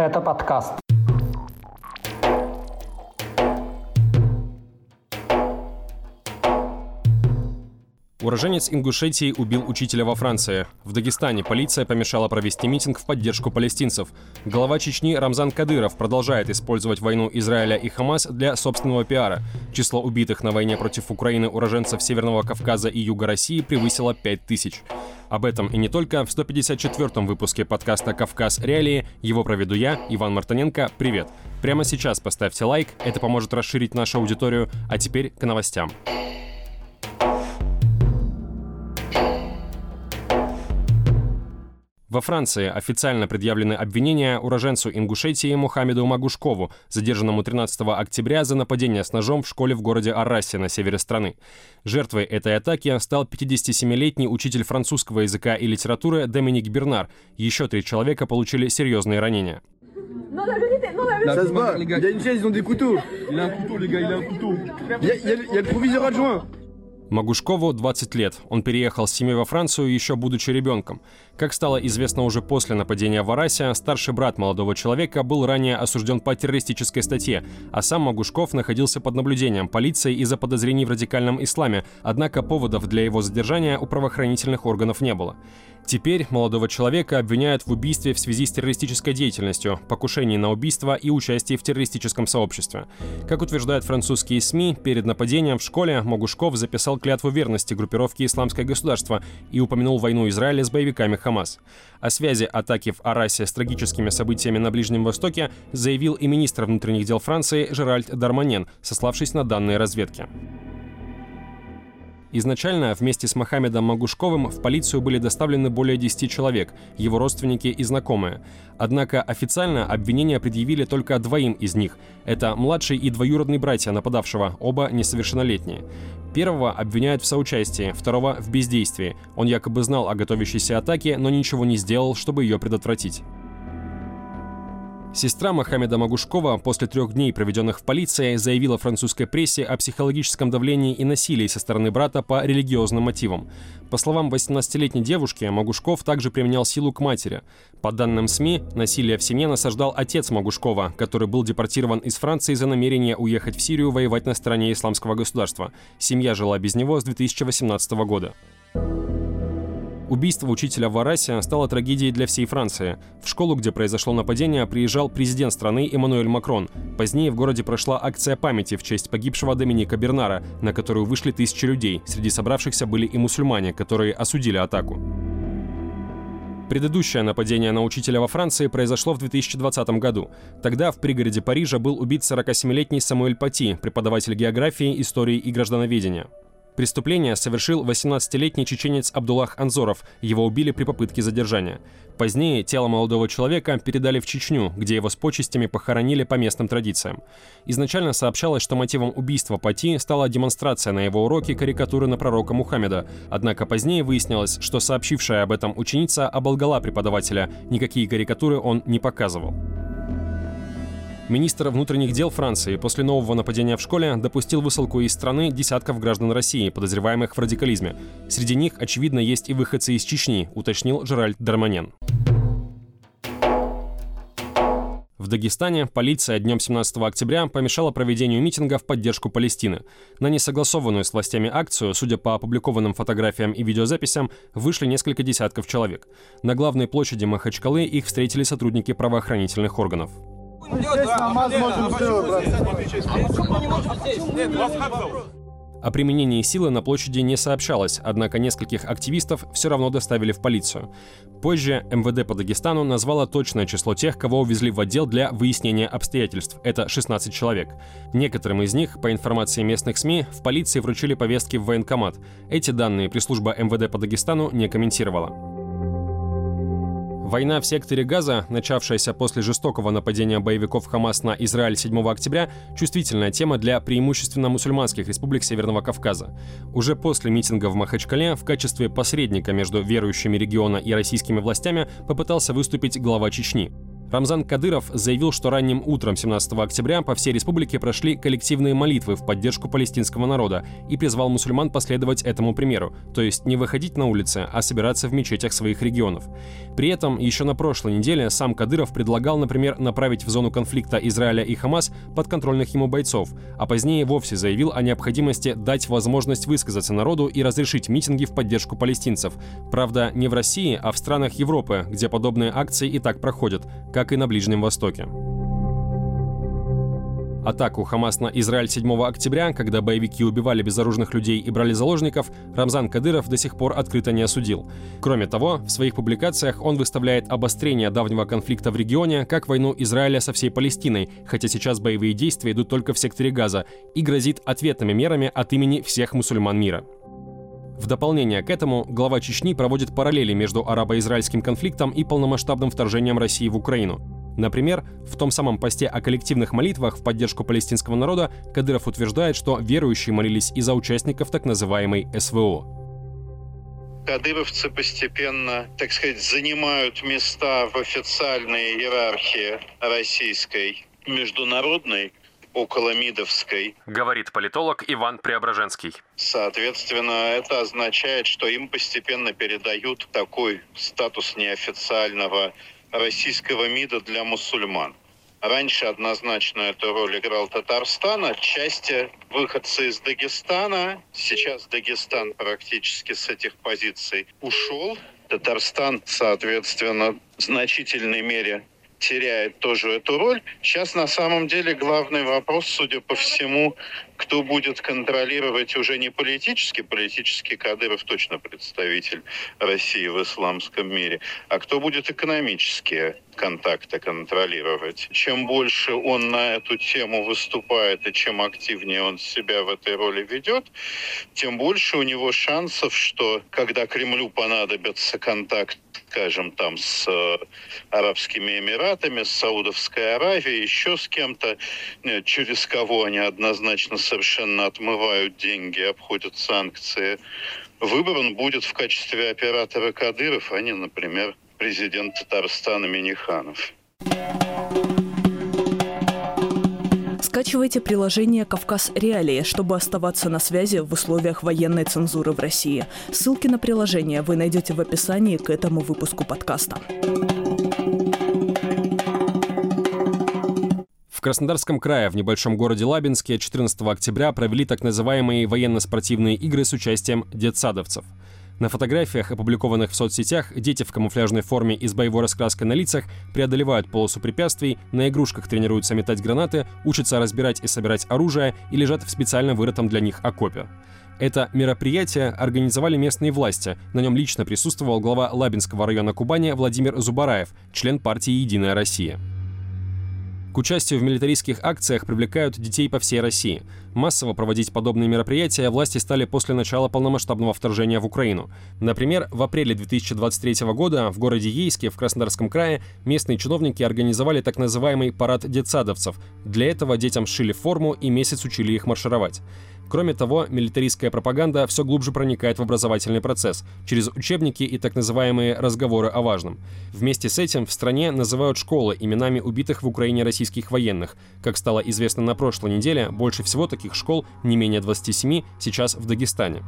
Это подкаст. Уроженец Ингушетии убил учителя во Франции. В Дагестане полиция помешала провести митинг в поддержку палестинцев. Глава Чечни Рамзан Кадыров продолжает использовать войну Израиля и Хамас для собственного пиара. Число убитых на войне против Украины уроженцев Северного Кавказа и Юга России превысило 5000. Об этом и не только в 154-м выпуске подкаста «Кавказ. Реалии». Его проведу я, Иван Мартыненко. Привет! Прямо сейчас поставьте лайк, это поможет расширить нашу аудиторию. А теперь к новостям. Во Франции официально предъявлены обвинения уроженцу Ингушетии Мухаммеду Магушкову, задержанному 13 октября за нападение с ножом в школе в городе Аррасе на севере страны. Жертвой этой атаки стал 57-летний учитель французского языка и литературы Доминик Бернар. Еще три человека получили серьезные ранения. Non, la vérité, non, la vérité. Ça se bat. Il y a une chaise, ils ont des couteaux. Il a un couteau, les gars, il a un couteau. Il y a, il y a- il y a le proviseur adjoint. Магушкову 20 лет. Он переехал с семьей во Францию еще будучи ребенком. Как стало известно уже после нападения в Арасе, старший брат молодого человека был ранее осужден по террористической статье, а сам Магушков находился под наблюдением полиции из-за подозрений в радикальном исламе, однако поводов для его задержания у правоохранительных органов не было. Теперь молодого человека обвиняют в убийстве в связи с террористической деятельностью, покушении на убийство и участии в террористическом сообществе. Как утверждают французские СМИ, перед нападением в школе Могушков записал клятву верности группировке «Исламское государство» и упомянул войну Израиля с боевиками Хамас. О связи атаки в Арасе с трагическими событиями на Ближнем Востоке заявил и министр внутренних дел Франции Жеральд Дарманен, сославшись на данные разведки. Изначально вместе с Мохаммедом Магушковым в полицию были доставлены более 10 человек, его родственники и знакомые. Однако официально обвинения предъявили только двоим из них. Это младший и двоюродный братья нападавшего, оба несовершеннолетние. Первого обвиняют в соучастии, второго в бездействии. Он якобы знал о готовящейся атаке, но ничего не сделал, чтобы ее предотвратить. Сестра Мохаммеда Магушкова после трех дней, проведенных в полиции, заявила французской прессе о психологическом давлении и насилии со стороны брата по религиозным мотивам. По словам 18-летней девушки, Магушков также применял силу к матери. По данным СМИ, насилие в семье насаждал отец Магушкова, который был депортирован из Франции за намерение уехать в Сирию воевать на стороне исламского государства. Семья жила без него с 2018 года. Убийство учителя в Арасе стало трагедией для всей Франции. В школу, где произошло нападение, приезжал президент страны Эммануэль Макрон. Позднее в городе прошла акция памяти в честь погибшего Доминика Бернара, на которую вышли тысячи людей. Среди собравшихся были и мусульмане, которые осудили атаку. Предыдущее нападение на учителя во Франции произошло в 2020 году. Тогда в пригороде Парижа был убит 47-летний Самуэль Пати, преподаватель географии, истории и граждановедения. Преступление совершил 18-летний чеченец Абдуллах Анзоров. Его убили при попытке задержания. Позднее тело молодого человека передали в Чечню, где его с почестями похоронили по местным традициям. Изначально сообщалось, что мотивом убийства Пати стала демонстрация на его уроке карикатуры на пророка Мухаммеда. Однако позднее выяснилось, что сообщившая об этом ученица оболгала преподавателя. Никакие карикатуры он не показывал. Министр внутренних дел Франции после нового нападения в школе допустил высылку из страны десятков граждан России, подозреваемых в радикализме. Среди них, очевидно, есть и выходцы из Чечни, уточнил Жеральд Дарманен. В Дагестане полиция днем 17 октября помешала проведению митинга в поддержку Палестины. На несогласованную с властями акцию, судя по опубликованным фотографиям и видеозаписям, вышли несколько десятков человек. На главной площади Махачкалы их встретили сотрудники правоохранительных органов. О применении силы на площади не сообщалось, однако нескольких активистов все равно доставили в полицию. Позже МВД по Дагестану назвало точное число тех, кого увезли в отдел для выяснения обстоятельств. Это 16 человек. Некоторым из них, по информации местных СМИ, в полиции вручили повестки в военкомат. Эти данные пресс-служба МВД по Дагестану не комментировала. Война в секторе Газа, начавшаяся после жестокого нападения боевиков Хамас на Израиль 7 октября, чувствительная тема для преимущественно мусульманских республик Северного Кавказа. Уже после митинга в Махачкале в качестве посредника между верующими региона и российскими властями попытался выступить глава Чечни. Рамзан Кадыров заявил, что ранним утром 17 октября по всей республике прошли коллективные молитвы в поддержку палестинского народа и призвал мусульман последовать этому примеру, то есть не выходить на улицы, а собираться в мечетях своих регионов. При этом еще на прошлой неделе сам Кадыров предлагал, например, направить в зону конфликта Израиля и Хамас подконтрольных ему бойцов, а позднее вовсе заявил о необходимости дать возможность высказаться народу и разрешить митинги в поддержку палестинцев. Правда, не в России, а в странах Европы, где подобные акции и так проходят, как и на Ближнем Востоке. Атаку Хамас на Израиль 7 октября, когда боевики убивали безоружных людей и брали заложников, Рамзан Кадыров до сих пор открыто не осудил. Кроме того, в своих публикациях он выставляет обострение давнего конфликта в регионе как войну Израиля со всей Палестиной, хотя сейчас боевые действия идут только в секторе Газа, и грозит ответными мерами от имени всех мусульман мира. В дополнение к этому глава Чечни проводит параллели между арабо-израильским конфликтом и полномасштабным вторжением России в Украину. Например, в том самом посте о коллективных молитвах в поддержку палестинского народа Кадыров утверждает, что верующие молились и за участников так называемой СВО. Кадыровцы постепенно, так сказать, занимают места в официальной иерархии российской, международной, около Мидовской. Говорит политолог Иван Преображенский. Соответственно, это означает, что им постепенно передают такой статус неофициального российского МИДа для мусульман. Раньше однозначно эту роль играл Татарстан, отчасти выходцы из Дагестана. Сейчас Дагестан практически с этих позиций ушел. Татарстан, соответственно, в значительной мере теряет тоже эту роль. Сейчас на самом деле главный вопрос, судя по всему, кто будет контролировать уже не политически, политический Кадыров точно представитель России в исламском мире, а кто будет экономические контакты контролировать. Чем больше он на эту тему выступает и чем активнее он себя в этой роли ведет, тем больше у него шансов, что когда Кремлю понадобится контакт скажем, там с э, Арабскими Эмиратами, с Саудовской Аравией, еще с кем-то, э, через кого они однозначно совершенно отмывают деньги, обходят санкции. Выбран будет в качестве оператора Кадыров, а не, например, президент Татарстана Миниханов. Скачивайте приложение «Кавказ Реалии», чтобы оставаться на связи в условиях военной цензуры в России. Ссылки на приложение вы найдете в описании к этому выпуску подкаста. В Краснодарском крае в небольшом городе Лабинске 14 октября провели так называемые военно-спортивные игры с участием детсадовцев. На фотографиях, опубликованных в соцсетях, дети в камуфляжной форме и с боевой раскраской на лицах преодолевают полосу препятствий, на игрушках тренируются метать гранаты, учатся разбирать и собирать оружие и лежат в специально вырытом для них окопе. Это мероприятие организовали местные власти. На нем лично присутствовал глава Лабинского района Кубани Владимир Зубараев, член партии «Единая Россия». К участию в милитаристских акциях привлекают детей по всей России. Массово проводить подобные мероприятия власти стали после начала полномасштабного вторжения в Украину. Например, в апреле 2023 года в городе Ейске в Краснодарском крае местные чиновники организовали так называемый парад детсадовцев. Для этого детям сшили форму и месяц учили их маршировать. Кроме того, милитаристская пропаганда все глубже проникает в образовательный процесс через учебники и так называемые разговоры о важном. Вместе с этим в стране называют школы именами убитых в Украине российских военных. Как стало известно на прошлой неделе, больше всего таких школ, не менее 27, сейчас в Дагестане.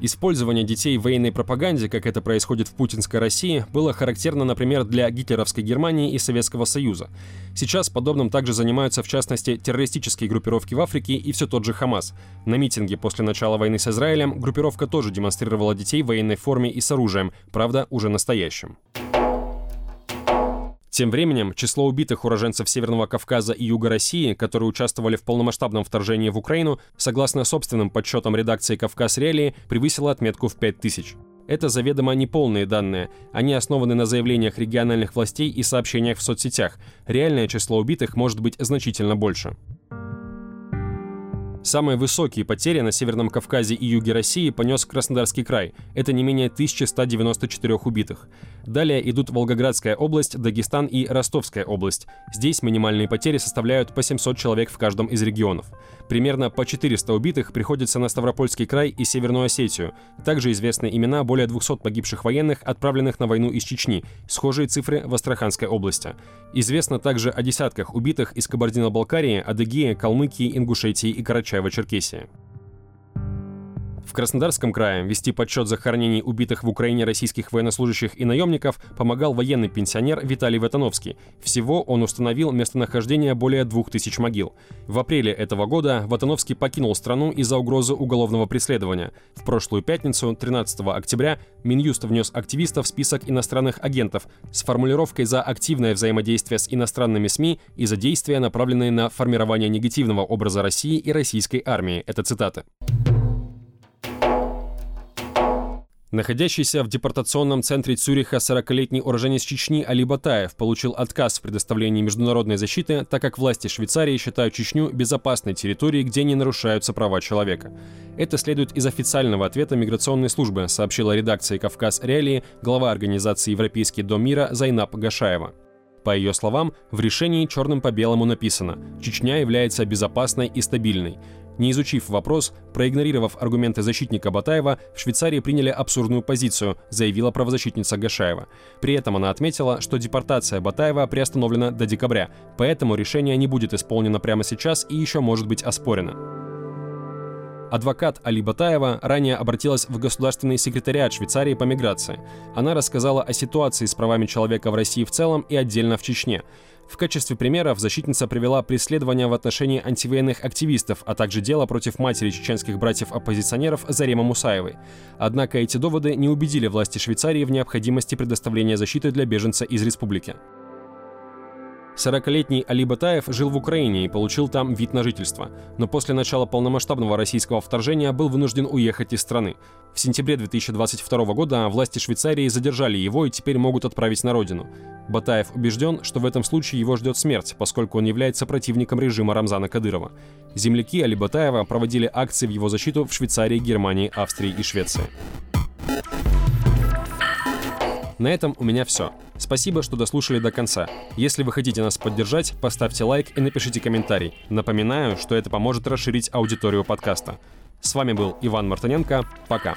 Использование детей в военной пропаганде, как это происходит в путинской России, было характерно, например, для гитлеровской Германии и Советского Союза. Сейчас подобным также занимаются, в частности, террористические группировки в Африке и все тот же Хамас. На митинге после начала войны с Израилем группировка тоже демонстрировала детей в военной форме и с оружием, правда, уже настоящим. Тем временем, число убитых уроженцев Северного Кавказа и Юга России, которые участвовали в полномасштабном вторжении в Украину, согласно собственным подсчетам редакции «Кавказ Реалии», превысило отметку в 5000. Это заведомо неполные данные. Они основаны на заявлениях региональных властей и сообщениях в соцсетях. Реальное число убитых может быть значительно больше. Самые высокие потери на Северном Кавказе и юге России понес Краснодарский край. Это не менее 1194 убитых. Далее идут Волгоградская область, Дагестан и Ростовская область. Здесь минимальные потери составляют по 700 человек в каждом из регионов. Примерно по 400 убитых приходится на Ставропольский край и Северную Осетию. Также известны имена более 200 погибших военных, отправленных на войну из Чечни. Схожие цифры в Астраханской области. Известно также о десятках убитых из Кабардино-Балкарии, Адыгеи, Калмыкии, Ингушетии и Карачаево-Черкесии. В Краснодарском крае вести подсчет захоронений убитых в Украине российских военнослужащих и наемников помогал военный пенсионер Виталий Ватановский. Всего он установил местонахождение более двух тысяч могил. В апреле этого года Ватановский покинул страну из-за угрозы уголовного преследования. В прошлую пятницу, 13 октября, Минюст внес активистов в список иностранных агентов с формулировкой за активное взаимодействие с иностранными СМИ и за действия, направленные на формирование негативного образа России и российской армии. Это цитаты. Находящийся в депортационном центре Цюриха 40-летний уроженец Чечни Али Батаев получил отказ в предоставлении международной защиты, так как власти Швейцарии считают Чечню безопасной территорией, где не нарушаются права человека. Это следует из официального ответа миграционной службы, сообщила редакция «Кавказ Реалии» глава организации «Европейский дом мира» Зайнаб Гашаева. По ее словам, в решении черным по белому написано «Чечня является безопасной и стабильной». Не изучив вопрос, проигнорировав аргументы защитника Батаева, в Швейцарии приняли абсурдную позицию, заявила правозащитница Гашаева. При этом она отметила, что депортация Батаева приостановлена до декабря, поэтому решение не будет исполнено прямо сейчас и еще может быть оспорено. Адвокат Али Батаева ранее обратилась в Государственный секретариат Швейцарии по миграции. Она рассказала о ситуации с правами человека в России в целом и отдельно в Чечне. В качестве примеров защитница привела преследование в отношении антивоенных активистов, а также дело против матери чеченских братьев-оппозиционеров Зарема Мусаевой. Однако эти доводы не убедили власти Швейцарии в необходимости предоставления защиты для беженца из республики. 40-летний Али Батаев жил в Украине и получил там вид на жительство, но после начала полномасштабного российского вторжения был вынужден уехать из страны. В сентябре 2022 года власти Швейцарии задержали его и теперь могут отправить на родину. Батаев убежден, что в этом случае его ждет смерть, поскольку он является противником режима Рамзана Кадырова. Земляки Али Батаева проводили акции в его защиту в Швейцарии, Германии, Австрии и Швеции. На этом у меня все. Спасибо, что дослушали до конца. Если вы хотите нас поддержать, поставьте лайк и напишите комментарий. Напоминаю, что это поможет расширить аудиторию подкаста. С вами был Иван Мартыненко. Пока.